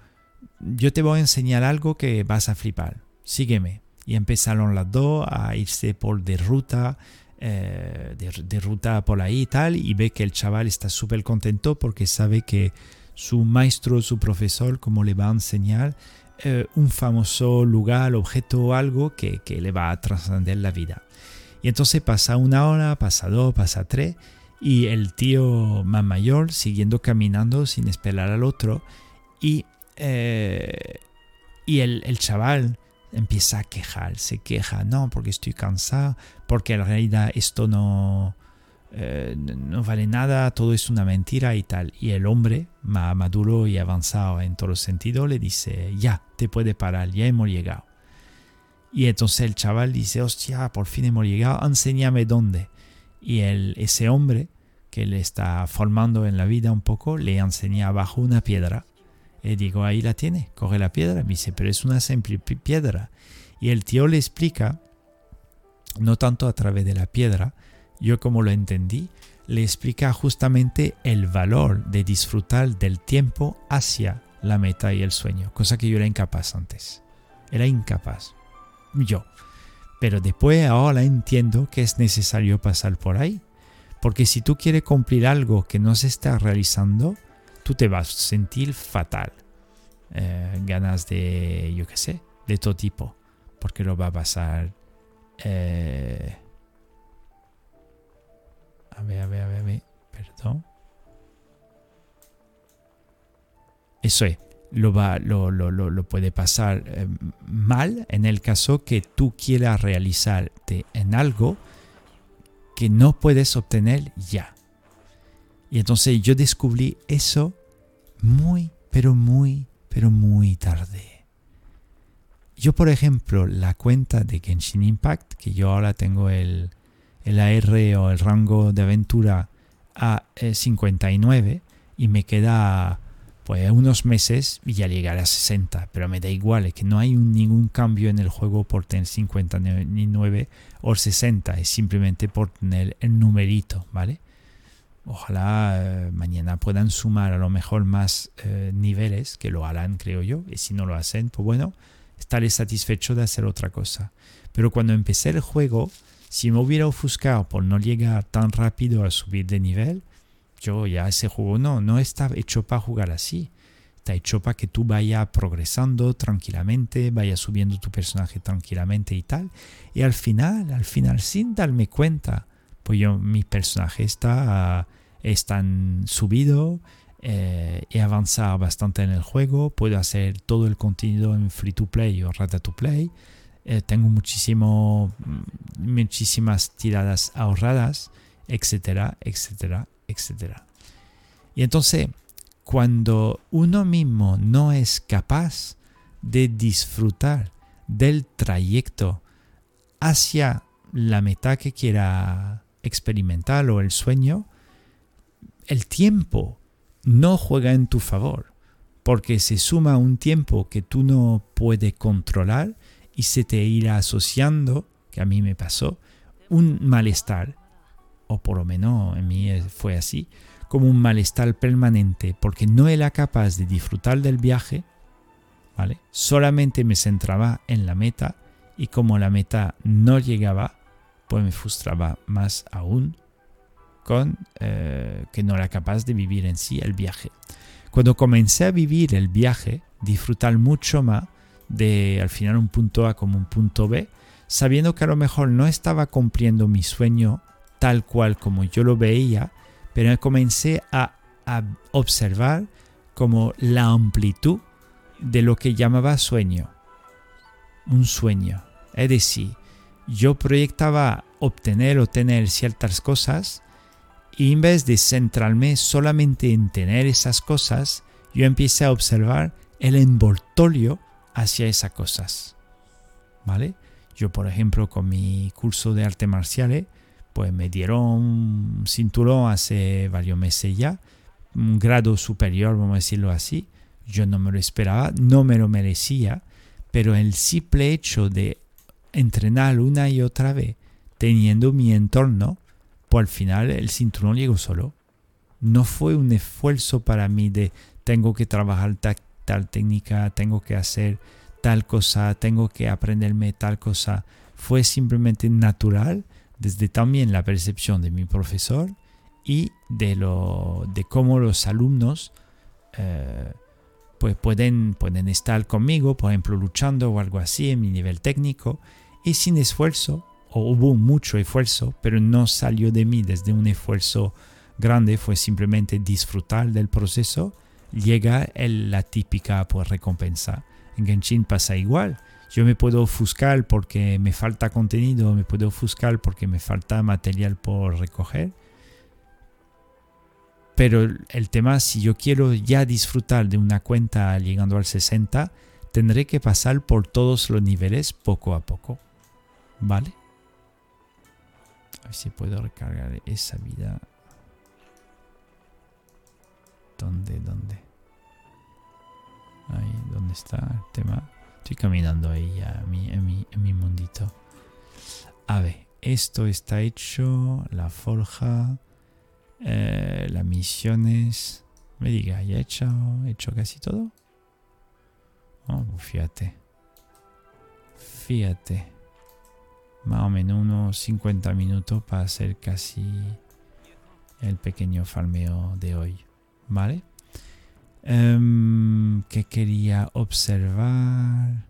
yo te voy a enseñar algo que vas a flipar, sígueme. Y empezaron las dos a irse por de ruta, eh, de, ruta por ahí y tal, y ve que el chaval está súper contento porque sabe que su maestro, su profesor, como le va a enseñar eh, un famoso lugar, objeto o algo que, le va a trascender la vida. Y entonces pasa una hora, pasa dos, pasa tres, y el tío más mayor siguiendo caminando sin esperar al otro, y, eh, y el, el chaval empieza a quejar, se queja, no, porque estoy cansado, porque en realidad esto no, eh, no vale nada, todo es una mentira y tal. Y el hombre, más maduro y avanzado en todos los sentidos, le dice, ya, te puede parar, ya hemos llegado. Y entonces el chaval dice, hostia, por fin hemos llegado, enséñame dónde. Y el, ese hombre, que le está formando en la vida un poco, le enseña abajo una piedra. Y digo, ahí la tiene, coge la piedra. Me dice, pero es una simple piedra. Y el tío le explica, no tanto a través de la piedra, yo como lo entendí, le explica justamente el valor de disfrutar del tiempo hacia la meta y el sueño, cosa que yo era incapaz antes. Era incapaz. Yo. Pero después ahora entiendo que es necesario pasar por ahí. Porque si tú quieres cumplir algo que no se está realizando, tú te vas a sentir fatal. Eh, ganas de, yo qué sé, de todo tipo. Porque lo va a pasar... Eh, a ver, a ver, a ver, a ver. Perdón. Eso es. Lo, va, lo, lo, lo puede pasar eh, mal en el caso que tú quieras realizarte en algo que no puedes obtener ya. Y entonces yo descubrí eso muy, pero muy, pero muy tarde. Yo, por ejemplo, la cuenta de Genshin Impact, que yo ahora tengo el, el AR o el rango de aventura a 59 eh, y me queda pues unos meses y ya llegaré a 60, pero me da igual, es que no hay ningún cambio en el juego por tener 59 o 60, es simplemente por tener el numerito, ¿vale? Ojalá eh, mañana puedan sumar a lo mejor más eh, niveles, que lo harán, creo yo, y si no lo hacen, pues bueno, estaré satisfecho de hacer otra cosa. Pero cuando empecé el juego, si me hubiera ofuscado por no llegar tan rápido a subir de nivel, yo ya ese juego no, no está hecho para jugar así. Está hecho para que tú vayas progresando tranquilamente, vayas subiendo tu personaje tranquilamente y tal. Y al final, al final, sin darme cuenta, pues yo, mi personaje está, están subido, eh, he avanzado bastante en el juego, puedo hacer todo el contenido en free to play o rata to play eh, tengo muchísimo, mm, muchísimas tiradas ahorradas, etcétera, etcétera, etcétera. Y entonces, cuando uno mismo no es capaz de disfrutar del trayecto hacia la meta que quiera experimentar o el sueño, el tiempo no juega en tu favor, porque se suma un tiempo que tú no puedes controlar y se te irá asociando, que a mí me pasó, un malestar, o por lo menos en mí fue así, como un malestar permanente, porque no era capaz de disfrutar del viaje, ¿vale? Solamente me centraba en la meta y como la meta no llegaba, pues me frustraba más aún con eh, que no era capaz de vivir en sí el viaje. Cuando comencé a vivir el viaje, disfrutar mucho más, de al final un punto A como un punto B, sabiendo que a lo mejor no estaba cumpliendo mi sueño tal cual como yo lo veía, pero comencé a, observar como la amplitud de lo que llamaba sueño. Un sueño. Es decir, yo proyectaba obtener o tener ciertas cosas y en vez de centrarme solamente en tener esas cosas, yo empecé a observar el envoltorio hacia esas cosas. ¿Vale? Yo, por ejemplo, con mi curso de artes marciales, pues me dieron un cinturón hace varios meses ya, un grado superior, vamos a decirlo así. Yo no me lo esperaba, no me lo merecía, pero el simple hecho de entrenar una y otra vez, teniendo mi entorno, pues al final el cinturón llegó solo. No fue un esfuerzo para mí de tengo que trabajar tal técnica, tengo que hacer tal cosa, tengo que aprenderme tal cosa. Fue simplemente natural desde también la percepción de mi profesor y de, lo, de cómo los alumnos eh, pues pueden, pueden estar conmigo, por ejemplo, luchando o algo así en mi nivel técnico y sin esfuerzo, o hubo mucho esfuerzo, pero no salió de mí desde un esfuerzo grande, fue simplemente disfrutar del proceso llega la típica pues, recompensa. En Genshin pasa igual. Yo me puedo ofuscar porque me falta contenido, me puedo ofuscar porque me falta material por recoger. Pero el tema, si yo quiero ya disfrutar de una cuenta llegando al 60, tendré que pasar por todos los niveles poco a poco. ¿Vale? A ver si puedo recargar esa vida. ¿Dónde? ¿Dónde? Ahí, ¿dónde está el tema? Estoy caminando ahí a mi, en, mi, en mi mundito. A ver, esto está hecho, la forja, eh, las misiones. Me diga, ¿ya he hecho, he hecho casi todo? Oh, pues fíjate. Fíjate. Más o menos unos 50 minutos para hacer casi el pequeño farmeo de hoy. ¿Vale? Um, que quería observar.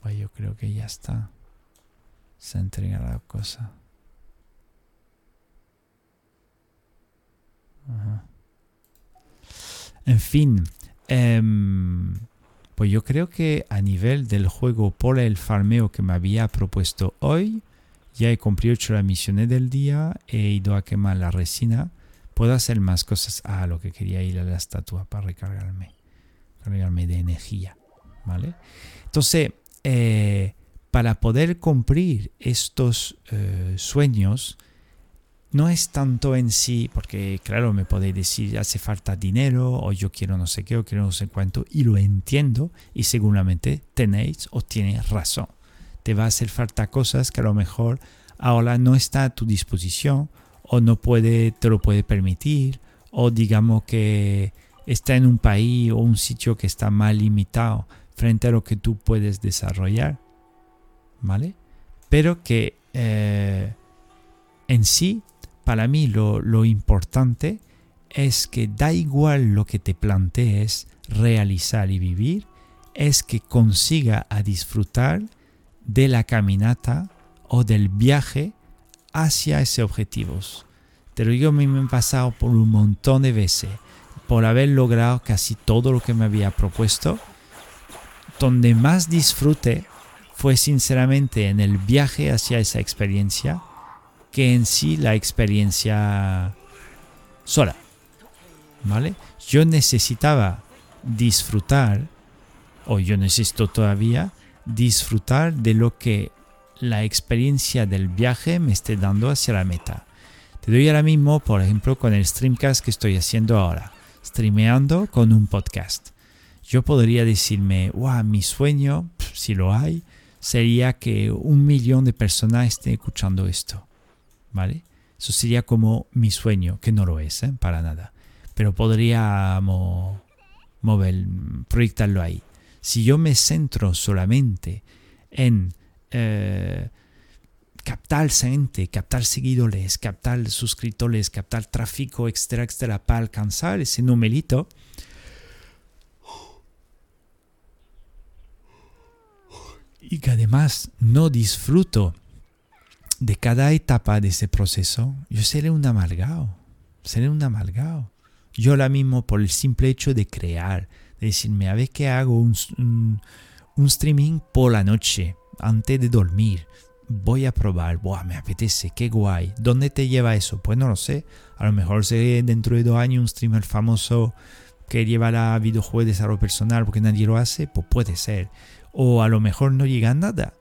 Pues yo creo que ya está. Se entrega la cosa. En fin, um, pues yo creo que a nivel del juego por el farmeo que me había propuesto hoy, ya he cumplido las misiones del día, he ido a quemar la resina, puedo hacer más cosas. Ah, lo que quería ir a la estatua para recargarme, recargarme de energía, ¿vale? Entonces, eh, para poder cumplir estos eh, sueños, no es tanto en sí, porque claro, me podéis decir, hace falta dinero, o yo quiero no sé qué, o quiero no sé cuánto, y lo entiendo, y seguramente tenéis o tienes razón te va a hacer falta cosas que a lo mejor ahora no está a tu disposición o no puede, te lo puede permitir o digamos que está en un país o un sitio que está más limitado frente a lo que tú puedes desarrollar, ¿vale? Pero que eh, en sí, para mí lo, lo importante es que da igual lo que te plantees realizar y vivir, es que consiga a disfrutar de la caminata o del viaje hacia ese objetivo. Te lo digo, me he pasado por un montón de veces, por haber logrado casi todo lo que me había propuesto. Donde más disfrute fue sinceramente en el viaje hacia esa experiencia que en sí la experiencia sola. ¿Vale? Yo necesitaba disfrutar, o yo necesito todavía, disfrutar de lo que la experiencia del viaje me esté dando hacia la meta. Te doy ahora mismo, por ejemplo, con el streamcast que estoy haciendo ahora, streameando con un podcast. Yo podría decirme, wow, mi sueño, si lo hay, sería que un millón de personas estén escuchando esto. ¿Vale? Eso sería como mi sueño, que no lo es, ¿eh? para nada. Pero podríamos mover, proyectarlo ahí si yo me centro solamente en eh, captar gente, captar seguidores, captar suscriptores, captar tráfico, etcétera, etcétera, para alcanzar ese numerito, y que además no disfruto de cada etapa de ese proceso, yo seré un amargado, seré un amargado. Yo ahora mismo por el simple hecho de crear, decirme, a ver qué hago, un, un, streaming por la noche, antes de dormir. Voy a probar, Buah, me apetece, qué guay. ¿Dónde te lleva eso? Pues no lo sé. A lo mejor seré dentro de dos años un streamer famoso que llevará videojuegos de desarrollo personal porque nadie lo hace, pues puede ser. O a lo mejor no llega a nada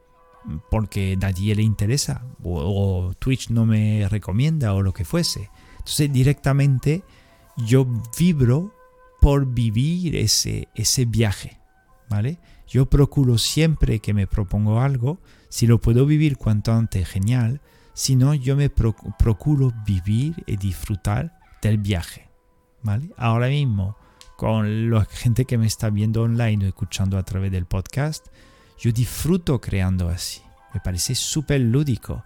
porque nadie le interesa o, Twitch no me recomienda o lo que fuese. Entonces directamente yo vibro por vivir ese, ese viaje, ¿vale? Yo procuro siempre que me propongo algo, si lo puedo vivir cuanto antes, genial, si no, yo me procuro vivir y disfrutar del viaje, ¿vale? Ahora mismo, con la gente que me está viendo online o escuchando a través del podcast, yo disfruto creando así. Me parece súper lúdico.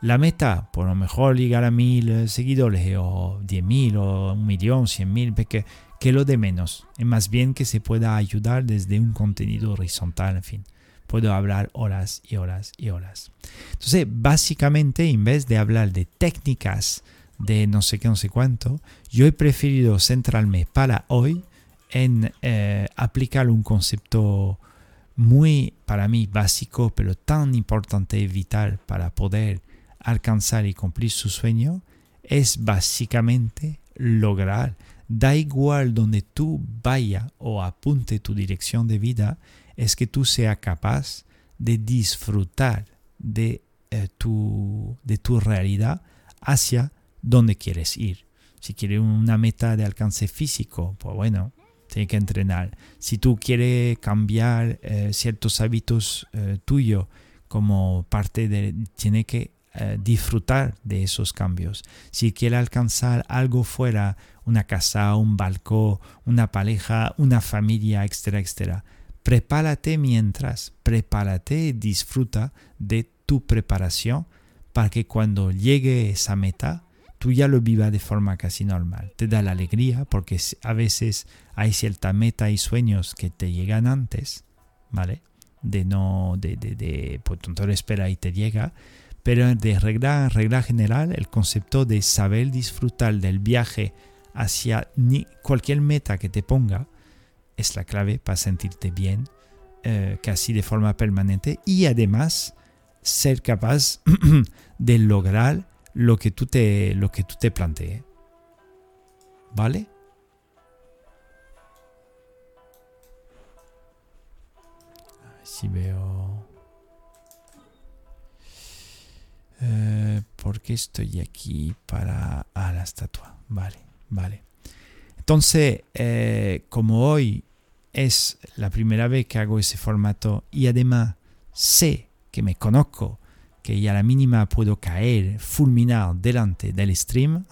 La meta, por lo mejor llegar a mil seguidores o diez mil o un millón, cien mil, porque que lo de menos, es más bien que se pueda ayudar desde un contenido horizontal, en fin. Puedo hablar horas y horas y horas. Entonces, básicamente, en vez de hablar de técnicas de no sé qué, no sé cuánto, yo he preferido centrarme para hoy en eh, aplicar un concepto muy, para mí, básico, pero tan importante y vital para poder alcanzar y cumplir su sueño, es básicamente lograr Da igual donde tú vaya o apunte tu dirección de vida, es que tú seas capaz de disfrutar de, eh, tu, de tu realidad hacia dónde quieres ir. Si quieres una meta de alcance físico, pues bueno, tiene que entrenar. Si tú quieres cambiar eh, ciertos hábitos eh, tuyos como parte de, tiene que eh, disfrutar de esos cambios. Si quieres alcanzar algo fuera, una casa, un balcón, una pareja, una familia, etcétera, etcétera, prepárate mientras, prepárate disfruta de tu preparación para que cuando llegue esa meta, tú ya lo vivas de forma casi normal. Te da la alegría porque a veces hay cierta meta y sueños que te llegan antes, ¿vale? De no, de, de, de pues tú espera y te llega. Pero de regla, regla general, el concepto de saber disfrutar del viaje hacia ni cualquier meta que te ponga es la clave para sentirte bien, eh, casi de forma permanente y además ser capaz [CLEARS THROAT] de lograr lo que tú te, lo que tú te plantees. ¿Vale? A ver si veo... Eh, ¿Por qué estoy aquí para... a la estatua. Vale, vale. Entonces, eh, como hoy es la primera vez que hago ese formato y además sé que me conozco, que ya a la mínima puedo caer, fulminar delante del stream,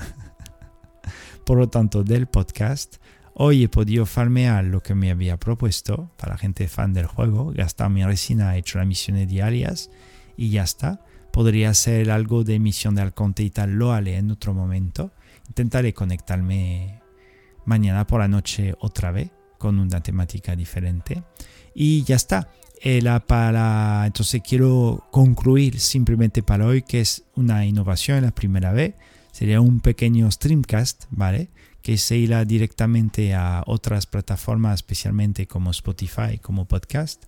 [LAUGHS] por lo tanto del podcast, hoy he podido farmear lo que me había propuesto para gente fan del juego, gastar mi resina, he hecho las misiones diarias y ya está. Podría hacer algo de misión de Alconte y tal, lo haré en otro momento. Intentaré conectarme mañana por la noche otra vez con una temática diferente. Y ya está. Eh, para, entonces quiero concluir simplemente para hoy que es una innovación la primera vez. Sería un pequeño streamcast, ¿vale? Que se irá directamente a otras plataformas, especialmente como Spotify, como podcast.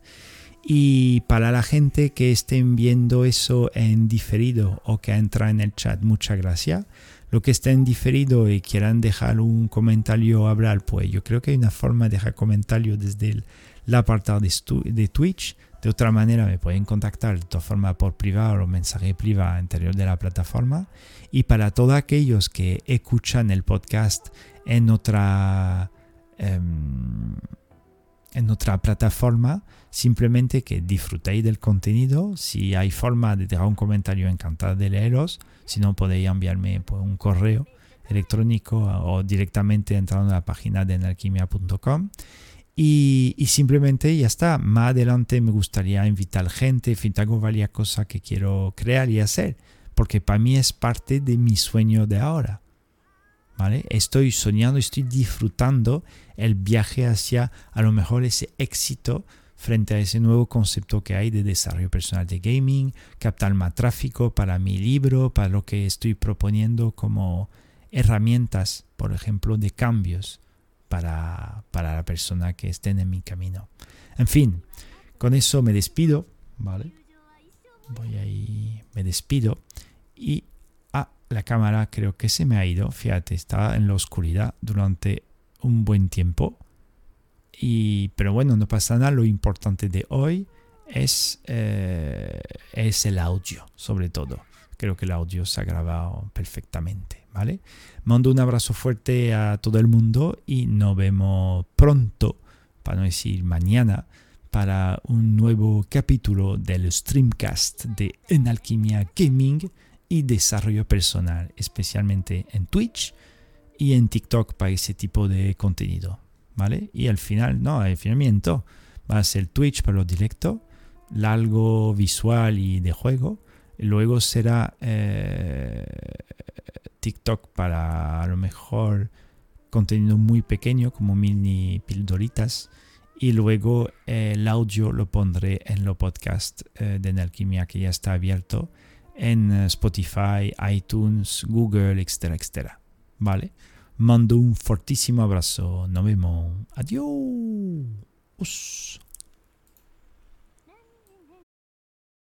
Y para la gente que estén viendo eso en diferido o que entra en el chat, muchas gracias. Lo que esté en diferido y quieran dejar un comentario hablar, pues yo creo que hay una forma de dejar comentario desde el la apartado de, Twitch. De otra manera me pueden contactar de todas formas por privado o mensaje privado interior de la plataforma. Y para todos aquellos que escuchan el podcast en otra, em, en otra plataforma, simplemente que disfrutéis del contenido. Si hay forma de dejar un comentario, encantado de leeros. Si no, podéis enviarme pues, un correo electrónico o directamente entrando a la página de enalquimia.com. Y, simplemente ya está. Más adelante me gustaría invitar gente, en fin, varias cosas que quiero crear y hacer, porque para mí es parte de mi sueño de ahora. ¿Vale? Estoy soñando, estoy disfrutando el viaje hacia a lo mejor ese éxito frente a ese nuevo concepto que hay de desarrollo personal de gaming, captar más tráfico para mi libro, para lo que estoy proponiendo como herramientas, por ejemplo, de cambios para, la persona que estén en mi camino. En fin, con eso me despido, ¿vale? Voy ahí, me despido y ah, la cámara creo que se me ha ido, fíjate, estaba en la oscuridad durante un buen tiempo. Y, pero bueno, no pasa nada, lo importante de hoy es, eh, es el audio, sobre todo. Creo que el audio se ha grabado perfectamente. ¿vale? Mando un abrazo fuerte a todo el mundo y nos vemos pronto, para no decir mañana, para un nuevo capítulo del streamcast de En Alquimia Gaming y Desarrollo Personal, especialmente en Twitch y en TikTok para ese tipo de contenido, ¿vale? Y al final, no, al final va a ser Twitch para los directos, largo visual y de juego, luego será eh, TikTok para a lo mejor contenido muy pequeño como mini pildoritas y luego eh, el audio lo pondré en lo podcast eh, de Nelquimia que ya está abierto en eh, Spotify, iTunes, Google, etcétera, etcétera. ¿Vale? Mando un fortísimo abrazo. Nos vemos. Adiós.